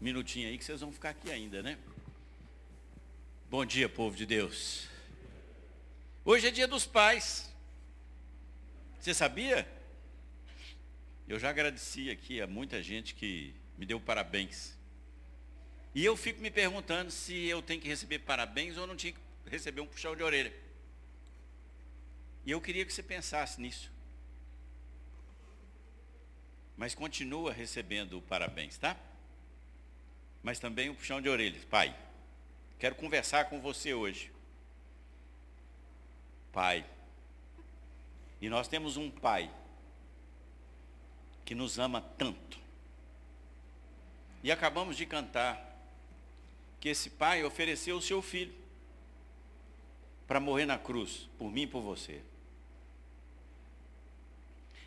minutinho aí que vocês vão ficar aqui ainda, né? Bom dia, povo de Deus. Hoje é dia dos pais. Você sabia? Eu já agradeci aqui a muita gente que me deu parabéns. E eu fico me perguntando se eu tenho que receber parabéns ou não tinha que receber um puxão de orelha. E eu queria que você pensasse nisso. Mas continua recebendo parabéns, tá? Mas também um puxão de orelhas. Pai, quero conversar com você hoje. Pai. E nós temos um pai que nos ama tanto. E acabamos de cantar que esse pai ofereceu o seu filho para morrer na cruz, por mim e por você.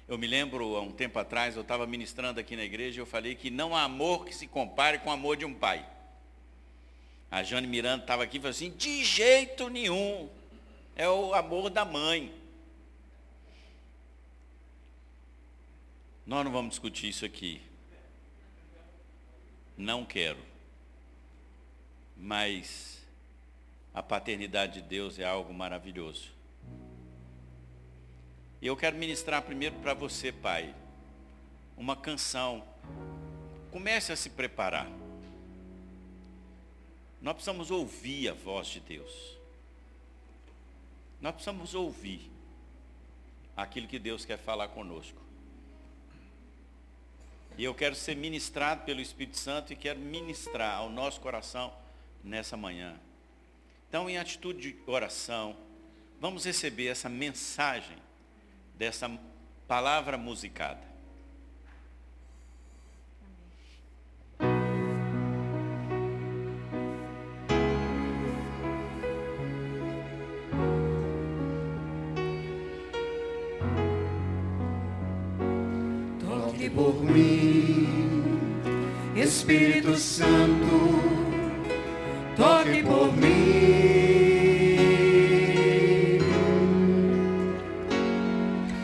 Eu me lembro, há um tempo atrás, eu estava ministrando aqui na igreja e eu falei que não há amor que se compare com o amor de um pai. A Jane Miranda estava aqui e falou assim, de jeito nenhum, é o amor da mãe. Nós não vamos discutir isso aqui. Não quero. Mas a paternidade de Deus é algo maravilhoso. E eu quero ministrar primeiro para você, pai, uma canção. Comece a se preparar. Nós precisamos ouvir a voz de Deus. Nós precisamos ouvir aquilo que Deus quer falar conosco. E eu quero ser ministrado pelo Espírito Santo e quero ministrar ao nosso coração nessa manhã. Então, em atitude de oração, vamos receber essa mensagem dessa palavra musicada. Toque por mim, Espírito Santo, toque por mim.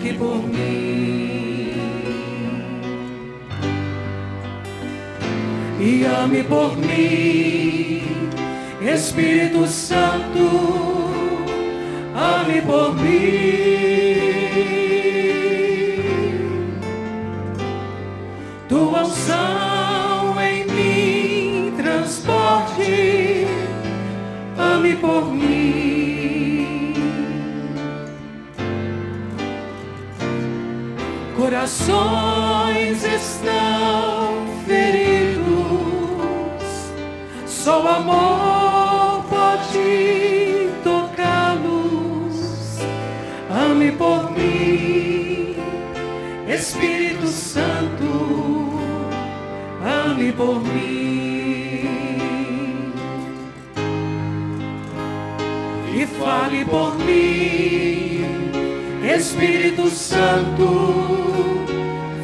toque por mim. E ame por mim, Espírito Santo, ame por mim. tua unção em mim transporte, ame por mim. Corações estão feridos, só o amor pode tocá-los. Ame por mim, Espírito Santo. Ame por mim. E fale por mim, Espírito Santo,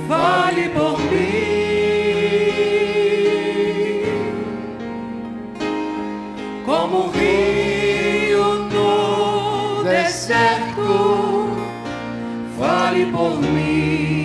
fale por mim. Como um rio no deserto, fale por mim.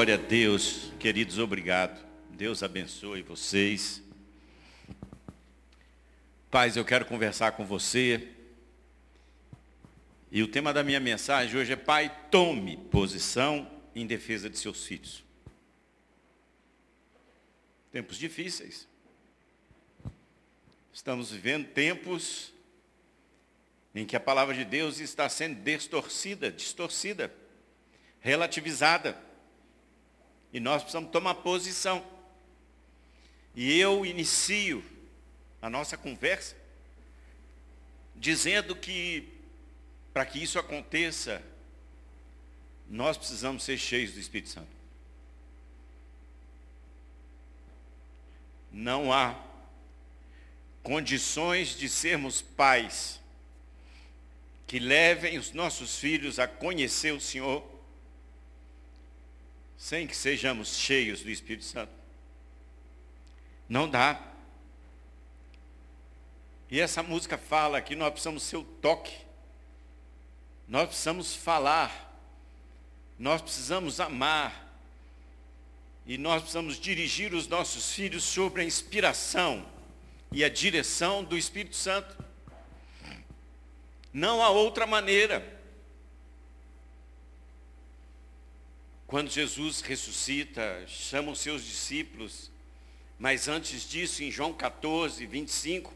Glória a Deus. Queridos, obrigado. Deus abençoe vocês. Pais, eu quero conversar com você. E o tema da minha mensagem hoje é Pai, tome posição em defesa de seus filhos. Tempos difíceis. Estamos vivendo tempos em que a palavra de Deus está sendo distorcida, distorcida, relativizada. E nós precisamos tomar posição. E eu inicio a nossa conversa dizendo que para que isso aconteça, nós precisamos ser cheios do Espírito Santo. Não há condições de sermos pais que levem os nossos filhos a conhecer o Senhor sem que sejamos cheios do Espírito Santo. Não dá. E essa música fala que nós precisamos ser o toque. Nós precisamos falar. Nós precisamos amar. E nós precisamos dirigir os nossos filhos sobre a inspiração e a direção do Espírito Santo. Não há outra maneira. Quando Jesus ressuscita, chama os seus discípulos, mas antes disso, em João 14, 25,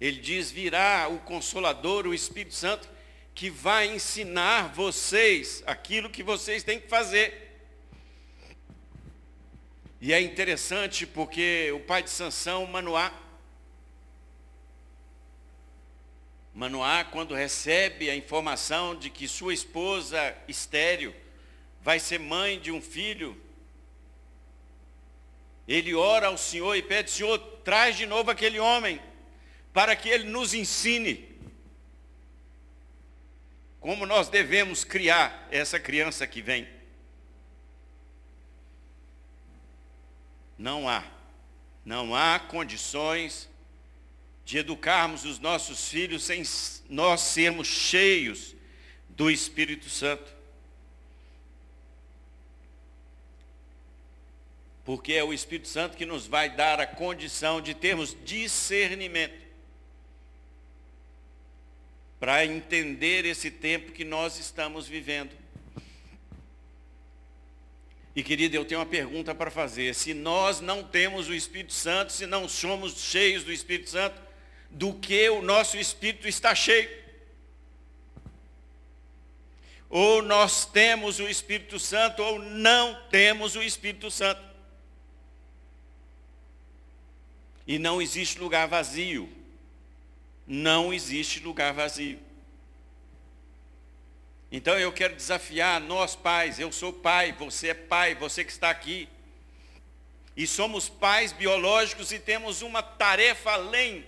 ele diz: Virá o Consolador, o Espírito Santo, que vai ensinar vocês aquilo que vocês têm que fazer. E é interessante porque o pai de Sansão, Manoá, Manoá, quando recebe a informação de que sua esposa estéreo vai ser mãe de um filho, ele ora ao Senhor e pede, Senhor, traz de novo aquele homem, para que ele nos ensine como nós devemos criar essa criança que vem. Não há, não há condições de educarmos os nossos filhos sem nós sermos cheios do Espírito Santo. Porque é o Espírito Santo que nos vai dar a condição de termos discernimento para entender esse tempo que nós estamos vivendo. E querida, eu tenho uma pergunta para fazer. Se nós não temos o Espírito Santo, se não somos cheios do Espírito Santo, do que o nosso espírito está cheio. Ou nós temos o Espírito Santo ou não temos o Espírito Santo. E não existe lugar vazio. Não existe lugar vazio. Então eu quero desafiar nós pais, eu sou pai, você é pai, você que está aqui. E somos pais biológicos e temos uma tarefa além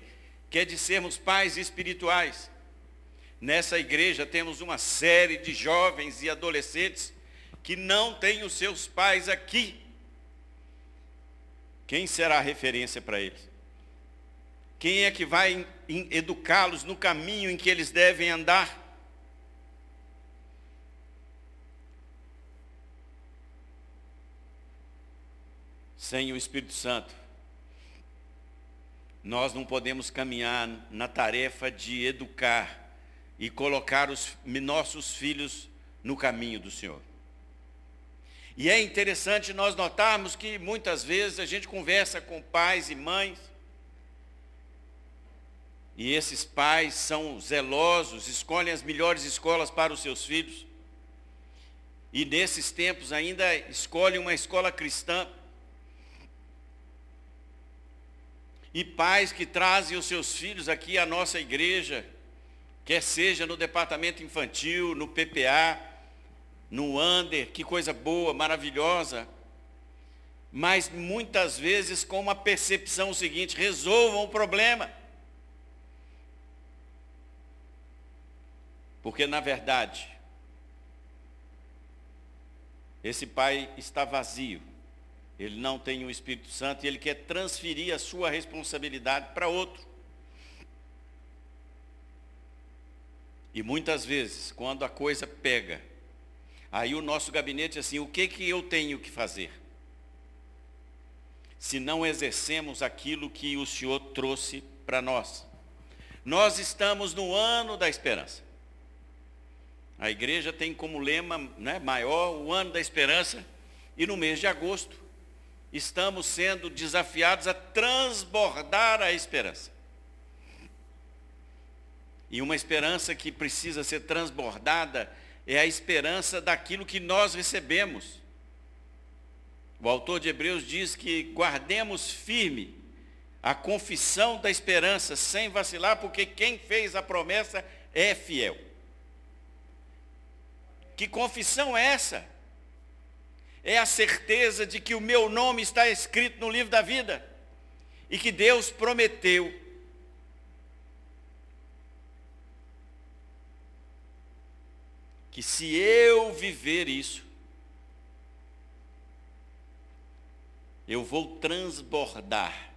que é de sermos pais espirituais. Nessa igreja temos uma série de jovens e adolescentes que não têm os seus pais aqui. Quem será a referência para eles? Quem é que vai educá-los no caminho em que eles devem andar? Sem o Espírito Santo, nós não podemos caminhar na tarefa de educar e colocar os nossos filhos no caminho do Senhor. E é interessante nós notarmos que muitas vezes a gente conversa com pais e mães, e esses pais são zelosos, escolhem as melhores escolas para os seus filhos, e nesses tempos ainda escolhem uma escola cristã, e pais que trazem os seus filhos aqui à nossa igreja, quer seja no departamento infantil, no PPA, no Under, que coisa boa, maravilhosa. Mas muitas vezes com uma percepção seguinte, resolvam o problema. Porque na verdade, esse pai está vazio. Ele não tem o Espírito Santo e ele quer transferir a sua responsabilidade para outro. E muitas vezes, quando a coisa pega, aí o nosso gabinete assim, o que que eu tenho que fazer? Se não exercemos aquilo que o Senhor trouxe para nós. Nós estamos no ano da esperança. A igreja tem como lema né, maior o ano da esperança, e no mês de agosto estamos sendo desafiados a transbordar a esperança. E uma esperança que precisa ser transbordada é a esperança daquilo que nós recebemos. O autor de Hebreus diz que guardemos firme a confissão da esperança, sem vacilar, porque quem fez a promessa é fiel. Que confissão é essa? É a certeza de que o meu nome está escrito no livro da vida e que Deus prometeu que se eu viver isso, eu vou transbordar.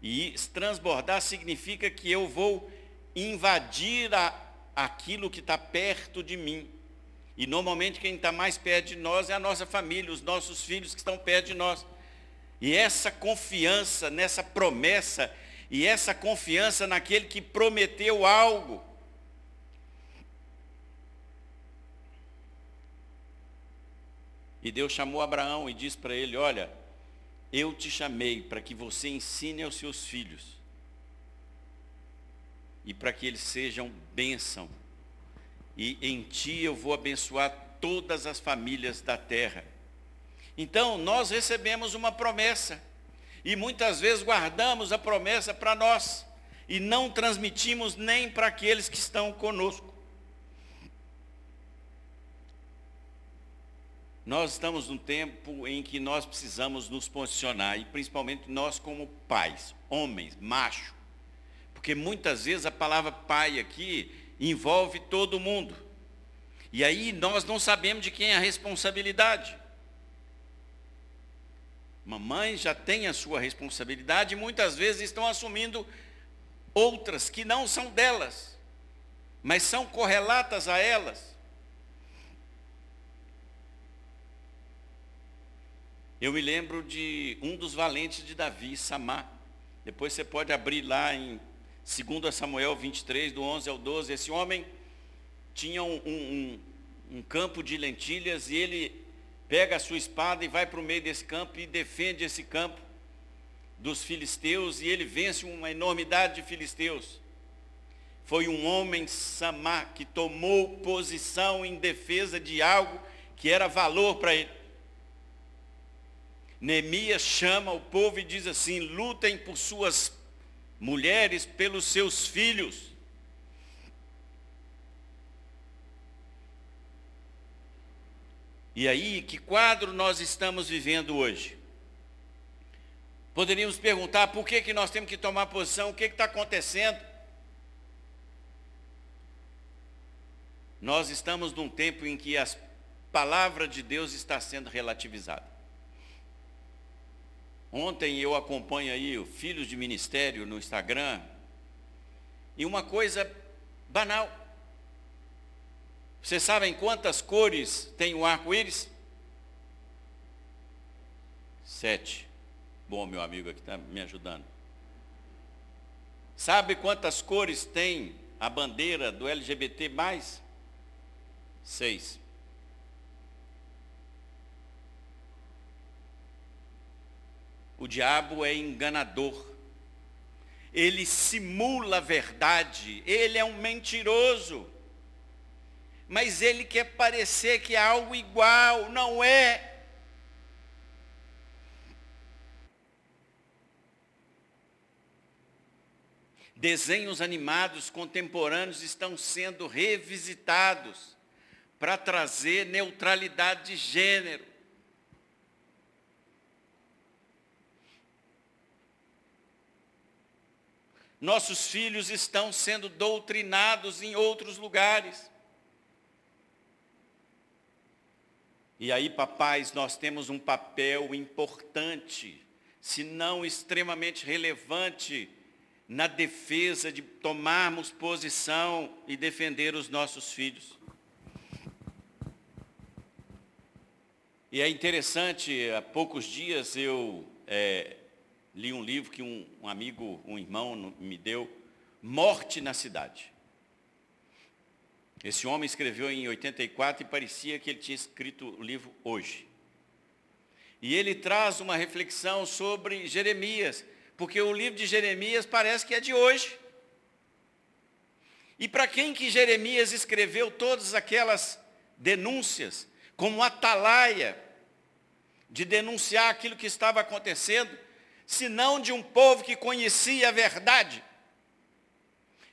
E transbordar significa que eu vou invadir a, aquilo que está perto de mim. E normalmente quem está mais perto de nós é a nossa família, os nossos filhos que estão perto de nós. E essa confiança nessa promessa, e essa confiança naquele que prometeu algo. E Deus chamou Abraão e disse para ele: Olha, eu te chamei para que você ensine aos seus filhos e para que eles sejam bênção e em ti eu vou abençoar todas as famílias da terra. Então, nós recebemos uma promessa, e muitas vezes guardamos a promessa para nós, e não transmitimos nem para aqueles que estão conosco. Nós estamos num tempo em que nós precisamos nos posicionar, e principalmente nós como pais, homens, macho, porque muitas vezes a palavra pai aqui envolve todo mundo. E aí nós não sabemos de quem é a responsabilidade. Mamãe já tem a sua responsabilidade e muitas vezes estão assumindo outras que não são delas, mas são correlatas a elas. Eu me lembro de um dos valentes de Davi, Samar. Depois você pode abrir lá em Segundo Samuel 23, do 11 ao 12, esse homem tinha um, um, um campo de lentilhas e ele pega a sua espada e vai para o meio desse campo e defende esse campo dos filisteus e ele vence uma enormidade de filisteus. Foi um homem samá que tomou posição em defesa de algo que era valor para ele. Neemias chama o povo e diz assim: lutem por suas mulheres pelos seus filhos. E aí, que quadro nós estamos vivendo hoje? Poderíamos perguntar por que, que nós temos que tomar posição, o que está acontecendo? Nós estamos num tempo em que a palavra de Deus está sendo relativizada. Ontem eu acompanho aí o Filhos de Ministério no Instagram. E uma coisa banal. Vocês sabem quantas cores tem o arco-íris? Sete. Bom, meu amigo aqui está me ajudando. Sabe quantas cores tem a bandeira do LGBT? Seis. O diabo é enganador. Ele simula a verdade, ele é um mentiroso. Mas ele quer parecer que é algo igual, não é. Desenhos animados contemporâneos estão sendo revisitados para trazer neutralidade de gênero. Nossos filhos estão sendo doutrinados em outros lugares. E aí, papais, nós temos um papel importante, se não extremamente relevante, na defesa de tomarmos posição e defender os nossos filhos. E é interessante, há poucos dias eu é, li um livro que um, um amigo, um irmão me deu, Morte na Cidade. Esse homem escreveu em 84 e parecia que ele tinha escrito o livro hoje. E ele traz uma reflexão sobre Jeremias, porque o livro de Jeremias parece que é de hoje. E para quem que Jeremias escreveu todas aquelas denúncias, como atalaia de denunciar aquilo que estava acontecendo, senão de um povo que conhecia a verdade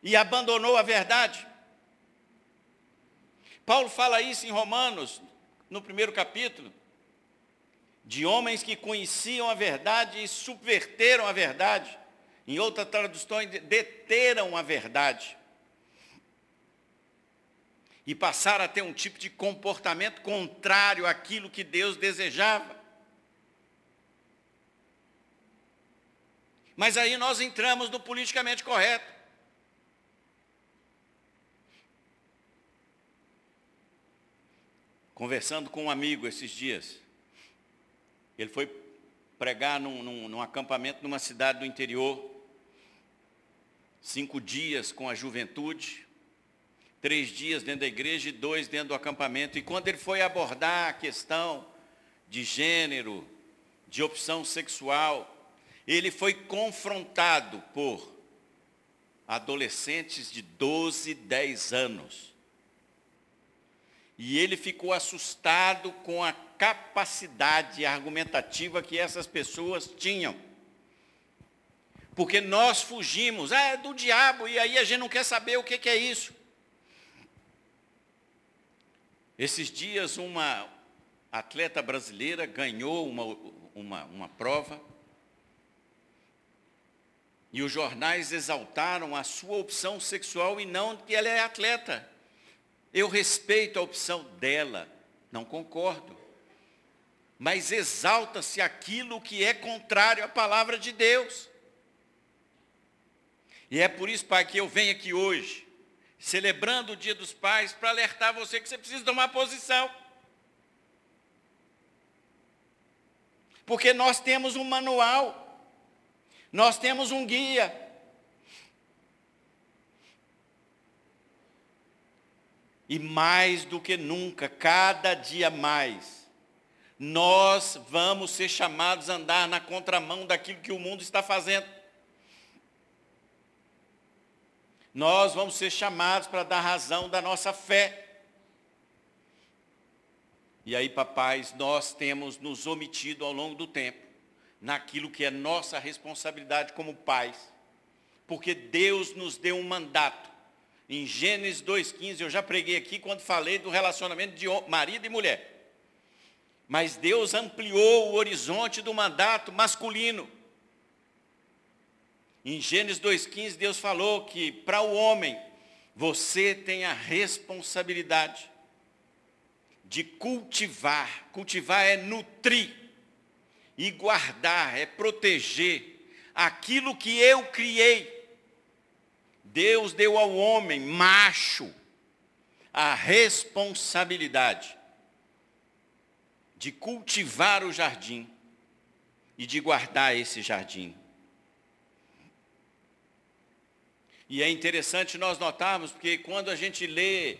e abandonou a verdade. Paulo fala isso em Romanos, no primeiro capítulo, de homens que conheciam a verdade e subverteram a verdade. Em outras traduções, deteram a verdade. E passaram a ter um tipo de comportamento contrário àquilo que Deus desejava. Mas aí nós entramos no politicamente correto. conversando com um amigo esses dias. Ele foi pregar num, num, num, acampamento numa cidade do interior, cinco dias com a juventude, três dias dentro da igreja e dois dentro do acampamento. E quando ele foi abordar a questão de gênero, de opção sexual, ele foi confrontado por adolescentes de 12, 10 anos e ele ficou assustado com a capacidade argumentativa que essas pessoas tinham. Porque nós fugimos, ah, é do diabo, e aí a gente não quer saber o que, é isso. Esses dias, uma atleta brasileira ganhou uma, uma, uma prova, e os jornais exaltaram a sua opção sexual e não que ela é atleta. Eu respeito a opção dela, não concordo. Mas exalta-se aquilo que é contrário à palavra de Deus. E é por isso, Pai, que eu venho aqui hoje, celebrando o Dia dos Pais, para alertar você que você precisa tomar posição. Porque nós temos um manual, nós temos um guia, E mais do que nunca, cada dia mais, nós vamos ser chamados a andar na contramão daquilo que o mundo está fazendo. Nós vamos ser chamados para dar razão da nossa fé. E aí, papais, nós temos nos omitido ao longo do tempo naquilo que é nossa responsabilidade como pais. Porque Deus nos deu um mandato em Gênesis 2,15, eu já preguei aqui quando falei do relacionamento de marido e mulher. Mas Deus ampliou o horizonte do mandato masculino. Em Gênesis 2,15, Deus falou que para o homem, você tem a responsabilidade de cultivar. Cultivar é nutrir e guardar, é proteger aquilo que eu criei Deus deu ao homem, macho, a responsabilidade de cultivar o jardim e de guardar esse jardim. E é interessante nós notarmos, porque quando a gente lê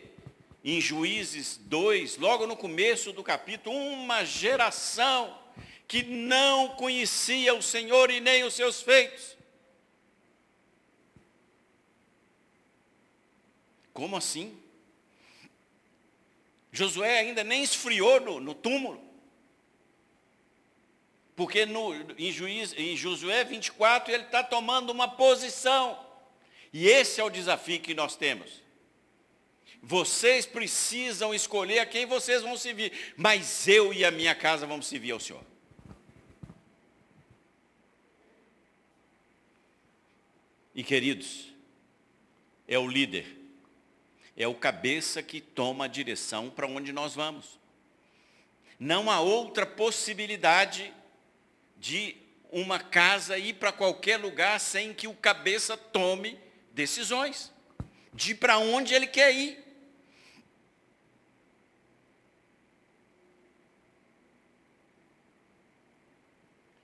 em Juízes 2, logo no começo do capítulo, uma geração que não conhecia o Senhor e nem os seus feitos. Como assim? Josué ainda nem esfriou no, no túmulo. Porque no, em, Juiz, em Josué 24 ele está tomando uma posição. E esse é o desafio que nós temos. Vocês precisam escolher a quem vocês vão servir, mas eu e a minha casa vamos servir ao Senhor. E queridos, é o líder, é o cabeça que toma a direção para onde nós vamos. Não há outra possibilidade de uma casa ir para qualquer lugar sem que o cabeça tome decisões de para onde ele quer ir.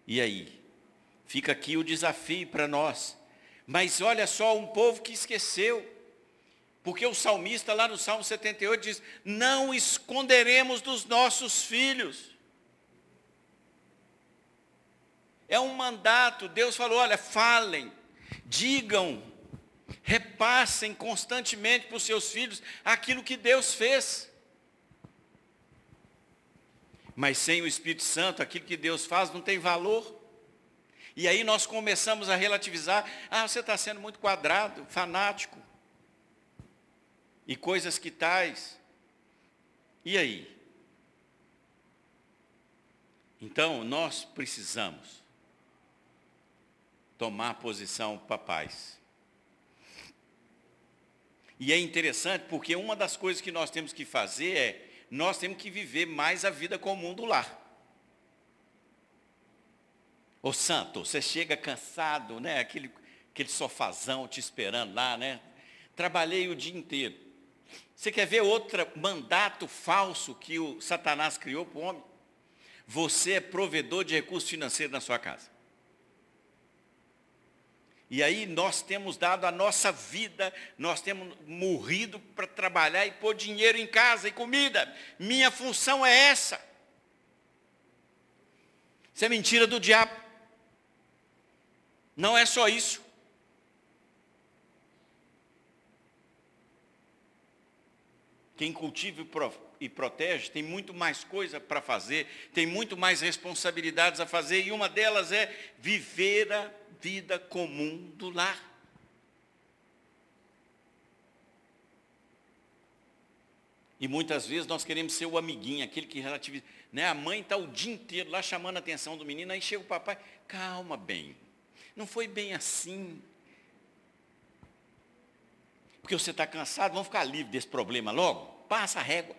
E aí? Fica aqui o desafio para nós. Mas olha só, um povo que esqueceu. Porque o salmista lá no Salmo 78 diz: Não esconderemos dos nossos filhos. É um mandato. Deus falou: olha, falem, digam, repassem constantemente para os seus filhos aquilo que Deus fez. Mas sem o Espírito Santo, aquilo que Deus faz não tem valor. E aí nós começamos a relativizar, ah, você está sendo muito quadrado, fanático. E coisas que tais. E aí? Então, nós precisamos tomar posição papais. E é interessante porque uma das coisas que nós temos que fazer é, nós temos que viver mais a vida comum do lar. Ô santo, você chega cansado, né? Aquele, aquele sofazão te esperando lá, né? Trabalhei o dia inteiro. Você quer ver outro mandato falso que o Satanás criou para o homem? Você é provedor de recursos financeiros na sua casa. E aí nós temos dado a nossa vida, nós temos morrido para trabalhar e pôr dinheiro em casa e comida. Minha função é essa. Isso é mentira do diabo. Não é só isso. Quem cultiva e protege tem muito mais coisa para fazer, tem muito mais responsabilidades a fazer, e uma delas é viver a vida comum do lar. E muitas vezes nós queremos ser o amiguinho, aquele que relativiza. Né? A mãe está o dia inteiro lá chamando a atenção do menino, aí chega o papai, calma bem, não foi bem assim. Porque você está cansado, vamos ficar livre desse problema logo? Passa a régua.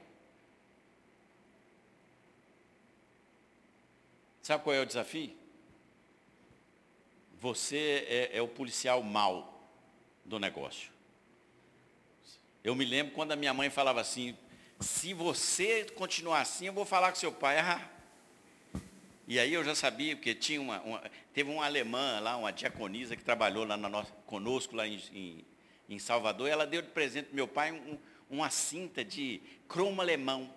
Sabe qual é o desafio? você é, é o policial mau do negócio. Eu me lembro quando a minha mãe falava assim, se você continuar assim, eu vou falar com seu pai. Ah. E aí eu já sabia, porque tinha uma, uma, teve uma alemã lá, uma diaconisa que trabalhou lá na nossa, conosco lá em, em, em Salvador, ela deu de presente para meu pai um, uma cinta de cromo alemão.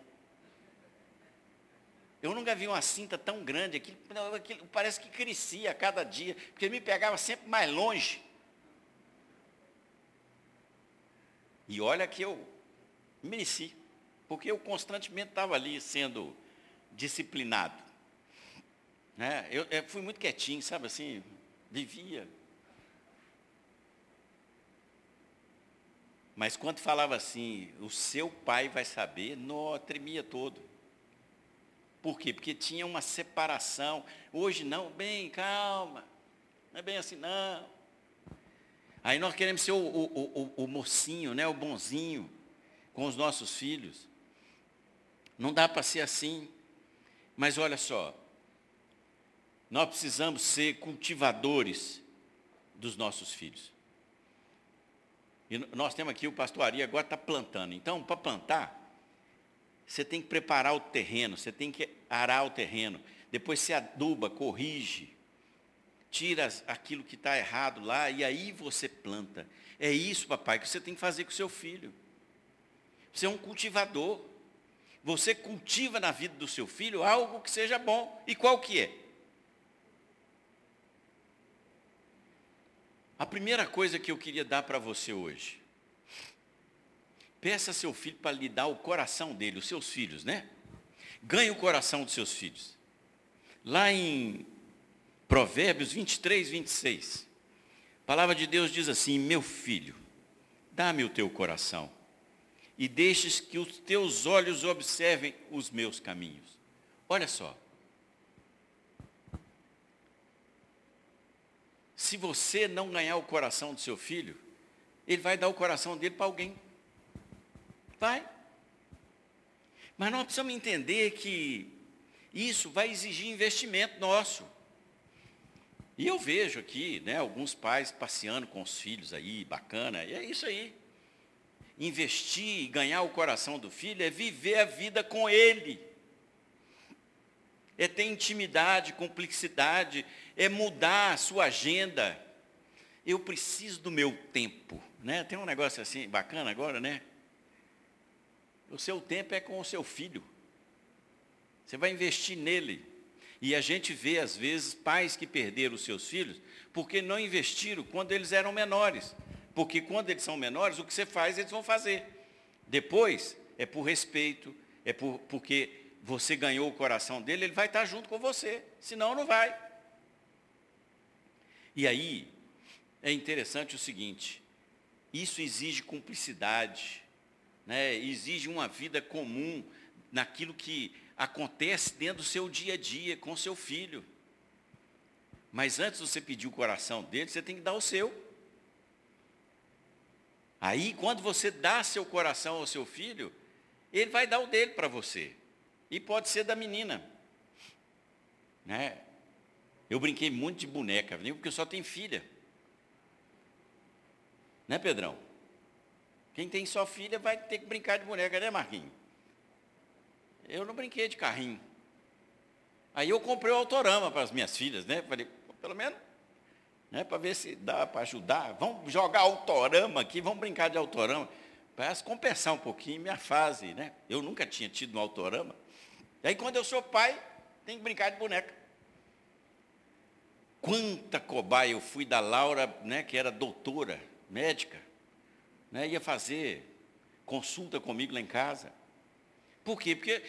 Eu nunca vi uma cinta tão grande, aquilo, aquilo parece que crescia a cada dia, porque me pegava sempre mais longe. E olha que eu mereci, porque eu constantemente estava ali sendo disciplinado. Né? Eu, eu fui muito quietinho, sabe assim, vivia. Mas quando falava assim, o seu pai vai saber, não, tremia todo. Por quê? Porque tinha uma separação. Hoje não, bem, calma. Não é bem assim, não. Aí nós queremos ser o, o, o, o mocinho, né? o bonzinho com os nossos filhos. Não dá para ser assim. Mas olha só, nós precisamos ser cultivadores dos nossos filhos. E nós temos aqui o pastoraria, agora está plantando. Então, para plantar, você tem que preparar o terreno, você tem que arar o terreno. Depois você aduba, corrige, tira aquilo que está errado lá e aí você planta. É isso, papai, que você tem que fazer com o seu filho. Você é um cultivador. Você cultiva na vida do seu filho algo que seja bom. E qual que é? A primeira coisa que eu queria dar para você hoje Peça seu filho para lhe dar o coração dele, os seus filhos, né? Ganhe o coração dos seus filhos. Lá em Provérbios 23, 26. A palavra de Deus diz assim: Meu filho, dá-me o teu coração e deixes que os teus olhos observem os meus caminhos. Olha só. Se você não ganhar o coração do seu filho, ele vai dar o coração dele para alguém. Vai. Mas nós precisamos entender que isso vai exigir investimento nosso. E eu vejo aqui, né, alguns pais passeando com os filhos aí, bacana, e é isso aí. Investir e ganhar o coração do filho é viver a vida com ele. É ter intimidade, cumplicidade, é mudar a sua agenda. Eu preciso do meu tempo, né? Tem um negócio assim bacana agora, né? O seu tempo é com o seu filho. Você vai investir nele. E a gente vê, às vezes, pais que perderam os seus filhos porque não investiram quando eles eram menores. Porque quando eles são menores, o que você faz, eles vão fazer. Depois, é por respeito, é por, porque você ganhou o coração dele, ele vai estar junto com você. Senão, não vai. E aí, é interessante o seguinte: isso exige cumplicidade, né? exige uma vida comum naquilo que acontece dentro do seu dia a dia com seu filho. Mas antes de você pedir o coração dele, você tem que dar o seu. Aí, quando você dá seu coração ao seu filho, ele vai dar o dele para você. E pode ser da menina. Né? Eu brinquei muito de boneca, porque eu só tenho filha. Né, Pedrão? Quem tem só filha vai ter que brincar de boneca, né, Marquinhos? Eu não brinquei de carrinho. Aí eu comprei o autorama para as minhas filhas, né? Falei, pelo menos, né, para ver se dá para ajudar. Vamos jogar autorama aqui, vamos brincar de autorama. Para compensar um pouquinho minha fase, né? Eu nunca tinha tido um autorama. E aí quando eu sou pai, tem que brincar de boneca. Quanta cobaia eu fui da Laura, né, que era doutora, médica, né, ia fazer consulta comigo lá em casa. Por quê? Porque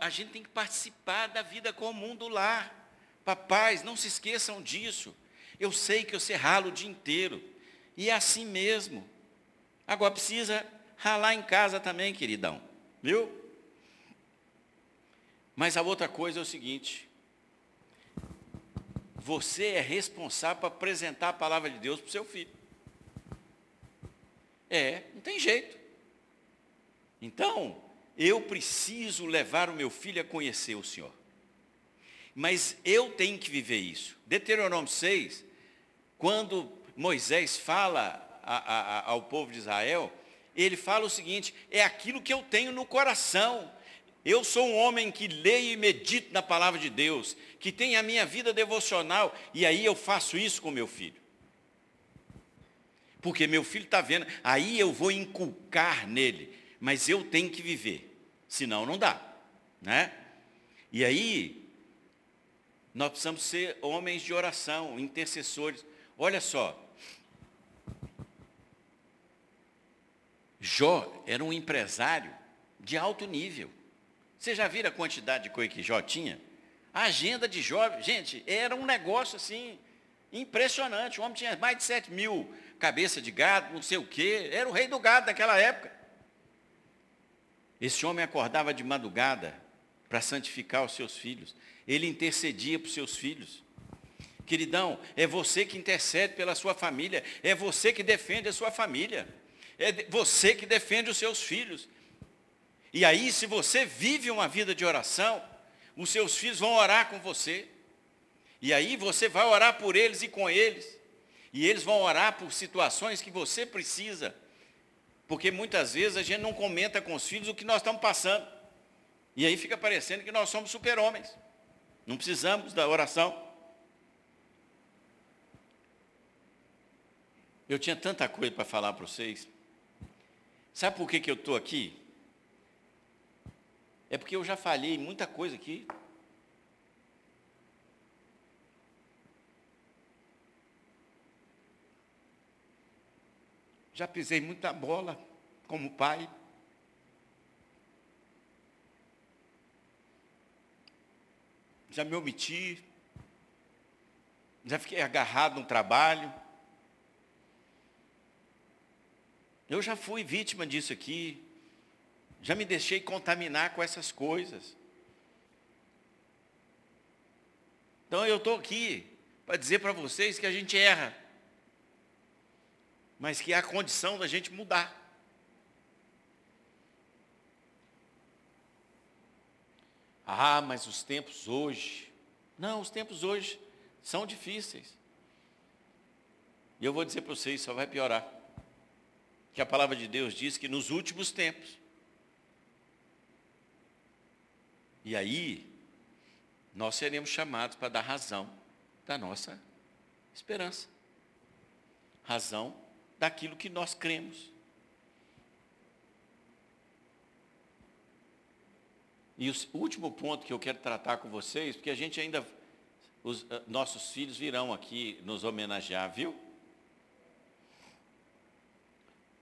a gente tem que participar da vida comum do lar. Papais, não se esqueçam disso. Eu sei que você rala o dia inteiro. E é assim mesmo. Agora precisa ralar em casa também, queridão. Viu? Mas a outra coisa é o seguinte. Você é responsável para apresentar a palavra de Deus para o seu filho. É, não tem jeito. Então, eu preciso levar o meu filho a conhecer o Senhor. Mas eu tenho que viver isso. Deuteronômio 6, quando Moisés fala a, a, ao povo de Israel, ele fala o seguinte: é aquilo que eu tenho no coração. Eu sou um homem que leio e medito na palavra de Deus, que tem a minha vida devocional, e aí eu faço isso com meu filho. Porque meu filho está vendo, aí eu vou inculcar nele mas eu tenho que viver, senão não dá, né? E aí, nós precisamos ser homens de oração, intercessores. Olha só, Jó era um empresário de alto nível. Você já viram a quantidade de coisa que Jó tinha? A agenda de Jó, gente, era um negócio assim, impressionante. O homem tinha mais de 7 mil cabeças de gado, não sei o quê. Era o rei do gado daquela época. Esse homem acordava de madrugada para santificar os seus filhos. Ele intercedia para os seus filhos. Queridão, é você que intercede pela sua família, é você que defende a sua família, é você que defende os seus filhos. E aí, se você vive uma vida de oração, os seus filhos vão orar com você. E aí você vai orar por eles e com eles. E eles vão orar por situações que você precisa. Porque muitas vezes a gente não comenta com os filhos o que nós estamos passando. E aí fica parecendo que nós somos super-homens. Não precisamos da oração. Eu tinha tanta coisa para falar para vocês. Sabe por que, que eu estou aqui? É porque eu já falhei muita coisa aqui. Já pisei muita bola como pai. Já me omiti. Já fiquei agarrado no trabalho. Eu já fui vítima disso aqui. Já me deixei contaminar com essas coisas. Então eu estou aqui para dizer para vocês que a gente erra, mas que há condição da gente mudar. Ah, mas os tempos hoje. Não, os tempos hoje são difíceis. E eu vou dizer para vocês, só vai piorar. Que a palavra de Deus diz que nos últimos tempos. E aí, nós seremos chamados para dar razão da nossa esperança. Razão daquilo que nós cremos. E o último ponto que eu quero tratar com vocês, porque a gente ainda, os uh, nossos filhos virão aqui nos homenagear, viu?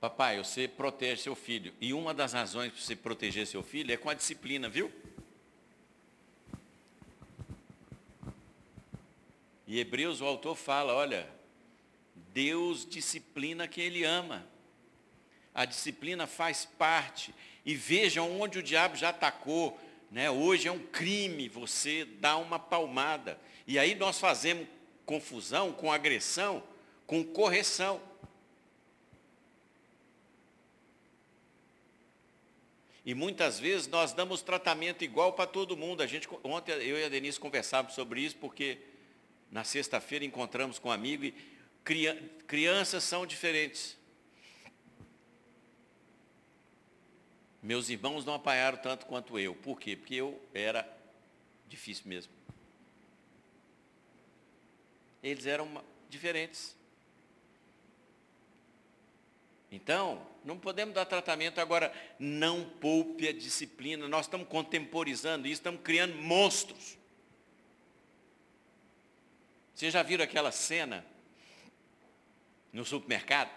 Papai, você protege seu filho. E uma das razões para você proteger seu filho é com a disciplina, viu? E Hebreus, o autor fala, olha, Deus disciplina quem ele ama. A disciplina faz parte. E vejam onde o diabo já atacou. Né? Hoje é um crime você dar uma palmada. E aí nós fazemos confusão com agressão, com correção. E muitas vezes nós damos tratamento igual para todo mundo. A gente, ontem eu e a Denise conversávamos sobre isso, porque na sexta-feira encontramos com um amigo e crianças são diferentes. Meus irmãos não apanharam tanto quanto eu. Por quê? Porque eu era difícil mesmo. Eles eram diferentes. Então, não podemos dar tratamento agora, não poupe a disciplina. Nós estamos contemporizando isso, estamos criando monstros. Vocês já viram aquela cena no supermercado?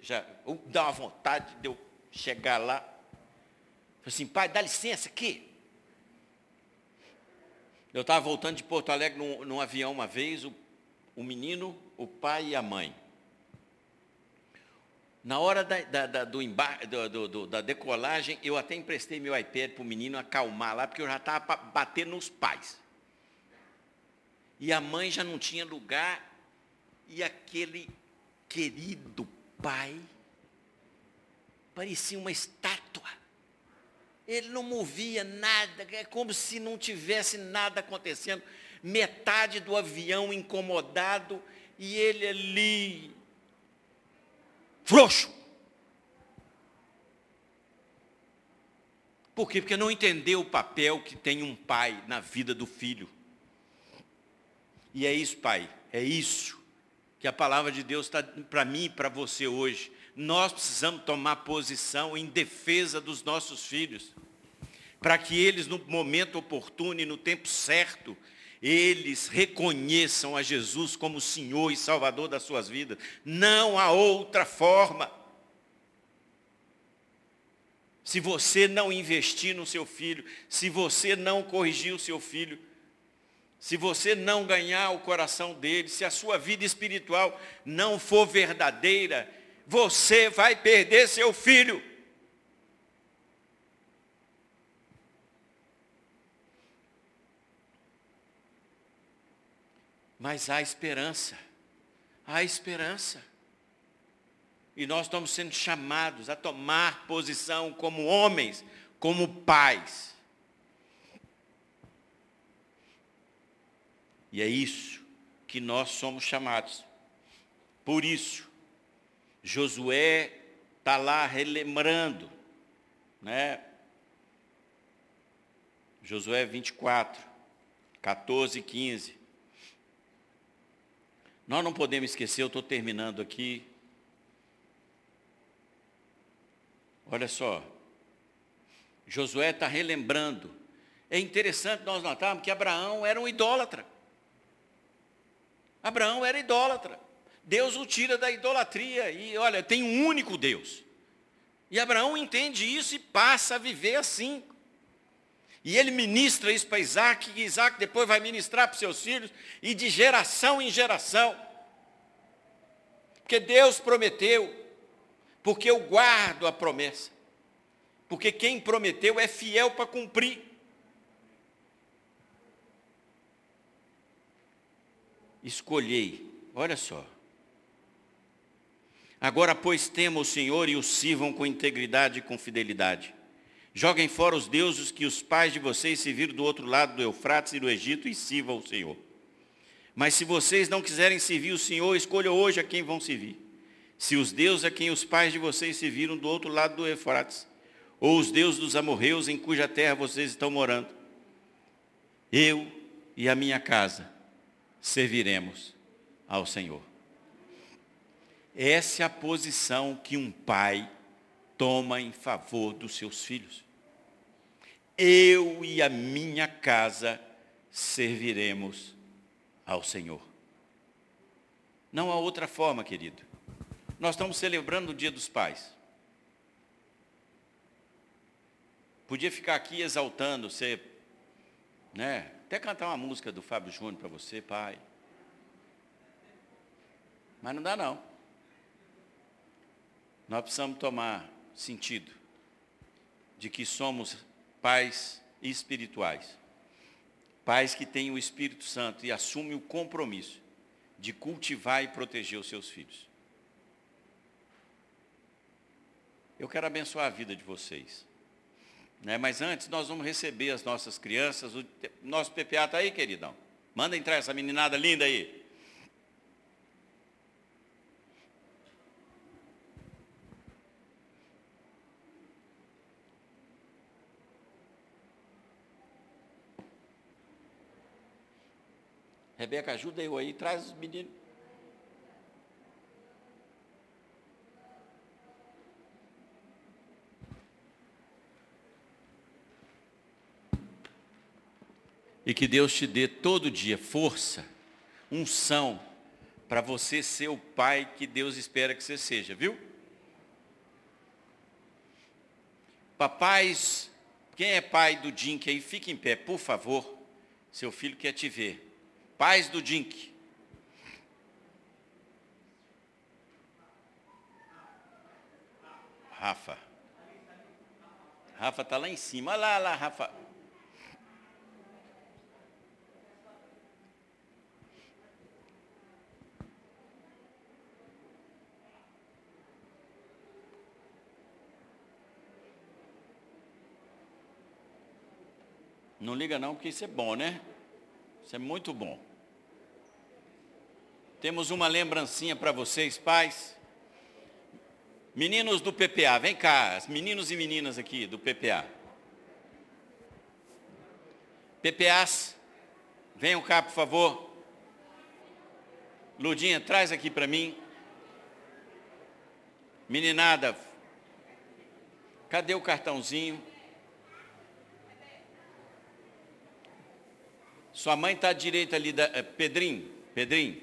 Já, dá uma vontade de eu chegar lá. Assim, pai, dá licença aqui. Eu estava voltando de Porto Alegre num, num avião uma vez, o, o, menino, o pai e a mãe. Na hora da, da, da do embar, do, do, da decolagem, eu até emprestei meu iPad para o menino acalmar lá, porque eu já estava batendo nos pais e a mãe já não tinha lugar, e aquele querido pai parecia uma estátua. Ele não movia nada, é como se não tivesse nada acontecendo. Metade do avião incomodado e ele ali, frouxo. Por quê? Porque não entendeu o papel que tem um pai na vida do filho. E é isso, Pai, é isso que a palavra de Deus está para mim e para você hoje. Nós precisamos tomar posição em defesa dos nossos filhos, para que eles, no momento oportuno e no tempo certo, eles reconheçam a Jesus como Senhor e Salvador das suas vidas. Não há outra forma. Se você não investir no seu filho, se você não corrigir o seu filho, se você não ganhar o coração dele, se a sua vida espiritual não for verdadeira, você vai perder seu filho. Mas há esperança, há esperança. E nós estamos sendo chamados a tomar posição como homens, como pais. E é isso que nós somos chamados. Por isso, Josué está lá relembrando, né? Josué 24, 14 e 15. Nós não podemos esquecer, eu estou terminando aqui. Olha só. Josué está relembrando. É interessante nós notarmos que Abraão era um idólatra. Abraão era idólatra. Deus o tira da idolatria e olha, tem um único Deus. E Abraão entende isso e passa a viver assim. E ele ministra isso para Isaac, e Isaac depois vai ministrar para seus filhos, e de geração em geração. Porque Deus prometeu, Porque eu guardo a promessa. Porque quem prometeu é fiel para cumprir. Escolhei, olha só. Agora, pois, temam o Senhor e o sirvam com integridade e com fidelidade. Joguem fora os deuses que os pais de vocês serviram do outro lado do Eufrates e do Egito e sirvam o Senhor. Mas se vocês não quiserem servir o Senhor, escolham hoje a quem vão servir. Se os deuses a quem os pais de vocês serviram do outro lado do Eufrates, ou os deuses dos amorreus em cuja terra vocês estão morando, eu e a minha casa serviremos ao Senhor. Essa é a posição que um pai toma em favor dos seus filhos. Eu e a minha casa serviremos ao Senhor. Não há outra forma, querido. Nós estamos celebrando o Dia dos Pais. Podia ficar aqui exaltando, você, né? Até cantar uma música do Fábio Júnior para você, pai. Mas não dá não. Nós precisamos tomar sentido de que somos pais espirituais. Pais que têm o Espírito Santo e assumem o compromisso de cultivar e proteger os seus filhos. Eu quero abençoar a vida de vocês. Né? Mas antes, nós vamos receber as nossas crianças. O nosso PPA está aí, queridão. Manda entrar essa meninada linda aí. Rebeca, ajuda eu aí, traz os meninos. E que Deus te dê todo dia força, unção, para você ser o pai que Deus espera que você seja, viu? Papais, quem é pai do Dink aí, fique em pé, por favor. Seu filho quer te ver. Pais do Dink. Rafa. Rafa está lá em cima. Olha lá, lá, Rafa. Não liga não, porque isso é bom, né? Isso é muito bom. Temos uma lembrancinha para vocês, pais. Meninos do PPA, vem cá, meninos e meninas aqui do PPA. PPAs, venham cá, por favor. Ludinha, traz aqui para mim. Meninada, cadê o cartãozinho? Sua mãe está à direita ali, da, é, Pedrinho, Pedrinho.